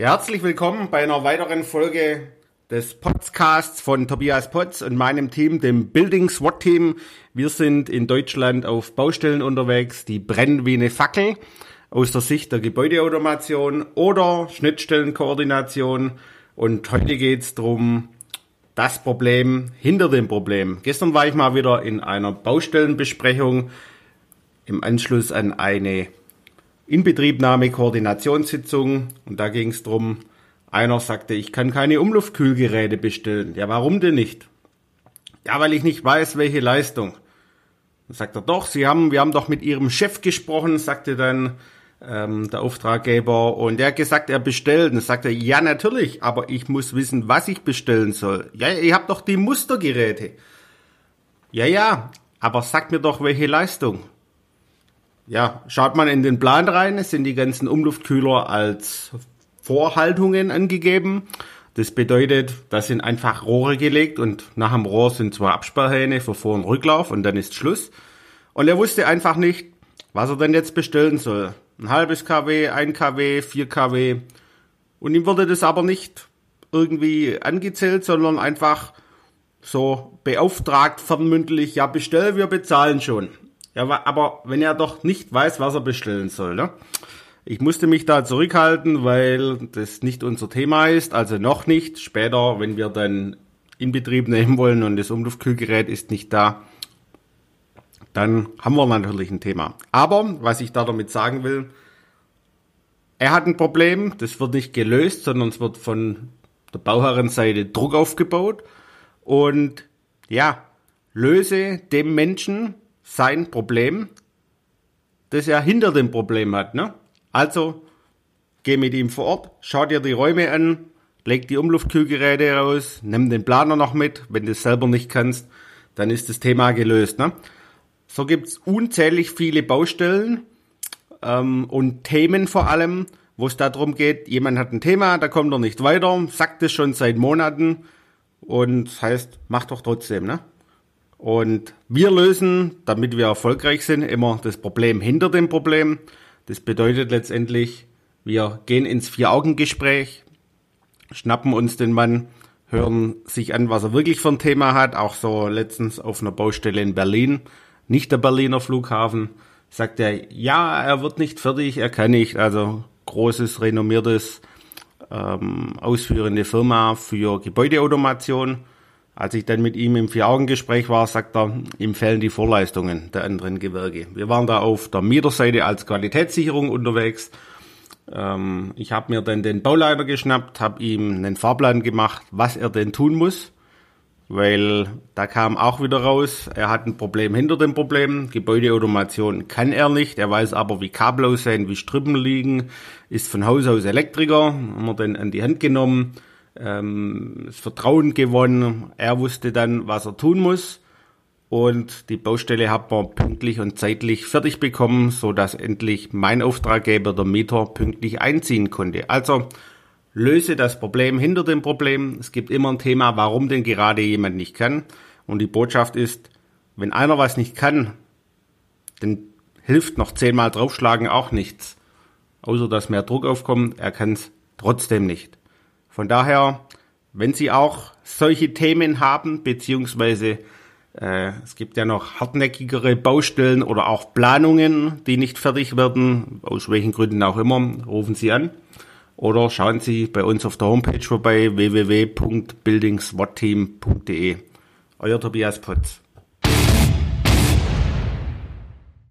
Herzlich willkommen bei einer weiteren Folge des Podcasts von Tobias Potz und meinem Team, dem Building SWAT Team. Wir sind in Deutschland auf Baustellen unterwegs, die brennen wie eine Fackel aus der Sicht der Gebäudeautomation oder Schnittstellenkoordination. Und heute geht's drum das Problem hinter dem Problem. Gestern war ich mal wieder in einer Baustellenbesprechung im Anschluss an eine Inbetriebnahme Koordinationssitzung und da ging es drum. einer sagte, ich kann keine Umluftkühlgeräte bestellen. Ja, warum denn nicht? Ja, weil ich nicht weiß, welche Leistung. Dann sagt er, doch, Sie haben, wir haben doch mit Ihrem Chef gesprochen, sagte dann ähm, der Auftraggeber und der hat gesagt, er bestellt. Dann sagte er, ja, natürlich, aber ich muss wissen, was ich bestellen soll. Ja, ihr habt doch die Mustergeräte. Ja, ja, aber sagt mir doch, welche Leistung ja, schaut man in den Plan rein, sind die ganzen Umluftkühler als Vorhaltungen angegeben. Das bedeutet, da sind einfach Rohre gelegt und nach dem Rohr sind zwei Absperrhähne für Vor- und Rücklauf und dann ist Schluss. Und er wusste einfach nicht, was er denn jetzt bestellen soll. Ein halbes kW, ein kW, vier kW. Und ihm wurde das aber nicht irgendwie angezählt, sondern einfach so beauftragt, fernmündlich, ja bestell, wir bezahlen schon. Ja, aber wenn er doch nicht weiß, was er bestellen soll, ne? Ich musste mich da zurückhalten, weil das nicht unser Thema ist, also noch nicht. Später, wenn wir dann in Betrieb nehmen wollen und das Umluftkühlgerät ist nicht da, dann haben wir natürlich ein Thema. Aber was ich da damit sagen will, er hat ein Problem, das wird nicht gelöst, sondern es wird von der Bauherrenseite Druck aufgebaut und ja, löse dem Menschen sein Problem, das er hinter dem Problem hat. Ne? Also geh mit ihm vor Ort, schau dir die Räume an, leg die Umluftkühlgeräte raus, nimm den Planer noch mit. Wenn du es selber nicht kannst, dann ist das Thema gelöst. Ne? So gibt's unzählig viele Baustellen ähm, und Themen vor allem, wo es darum geht, jemand hat ein Thema, da kommt er nicht weiter, sagt es schon seit Monaten und heißt, mach doch trotzdem. Ne? Und wir lösen, damit wir erfolgreich sind, immer das Problem hinter dem Problem. Das bedeutet letztendlich, wir gehen ins Vier-Augen-Gespräch, schnappen uns den Mann, hören sich an, was er wirklich für ein Thema hat. Auch so letztens auf einer Baustelle in Berlin, nicht der Berliner Flughafen, sagt er, ja, er wird nicht fertig, er kann nicht. Also großes, renommiertes, ähm, ausführende Firma für Gebäudeautomation. Als ich dann mit ihm im Vier-Augen-Gespräch war, sagt er, ihm fehlen die Vorleistungen der anderen Gewerke. Wir waren da auf der Mieterseite als Qualitätssicherung unterwegs. Ähm, ich habe mir dann den Bauleiter geschnappt, habe ihm einen Fahrplan gemacht, was er denn tun muss, weil da kam auch wieder raus, er hat ein Problem hinter dem Problem. Gebäudeautomation kann er nicht, er weiß aber, wie Kabel aussehen, wie Strippen liegen, ist von Haus aus Elektriker, haben wir dann an die Hand genommen ähm, das Vertrauen gewonnen. Er wusste dann, was er tun muss. Und die Baustelle hat man pünktlich und zeitlich fertig bekommen, so dass endlich mein Auftraggeber, der Mieter, pünktlich einziehen konnte. Also löse das Problem hinter dem Problem. Es gibt immer ein Thema, warum denn gerade jemand nicht kann. Und die Botschaft ist, wenn einer was nicht kann, dann hilft noch zehnmal draufschlagen auch nichts. Außer dass mehr Druck aufkommt, er kann es trotzdem nicht. Von daher, wenn Sie auch solche Themen haben, beziehungsweise äh, es gibt ja noch hartnäckigere Baustellen oder auch Planungen, die nicht fertig werden, aus welchen Gründen auch immer, rufen Sie an. Oder schauen Sie bei uns auf der Homepage vorbei www.buildingswatteam.de. Euer Tobias Potz.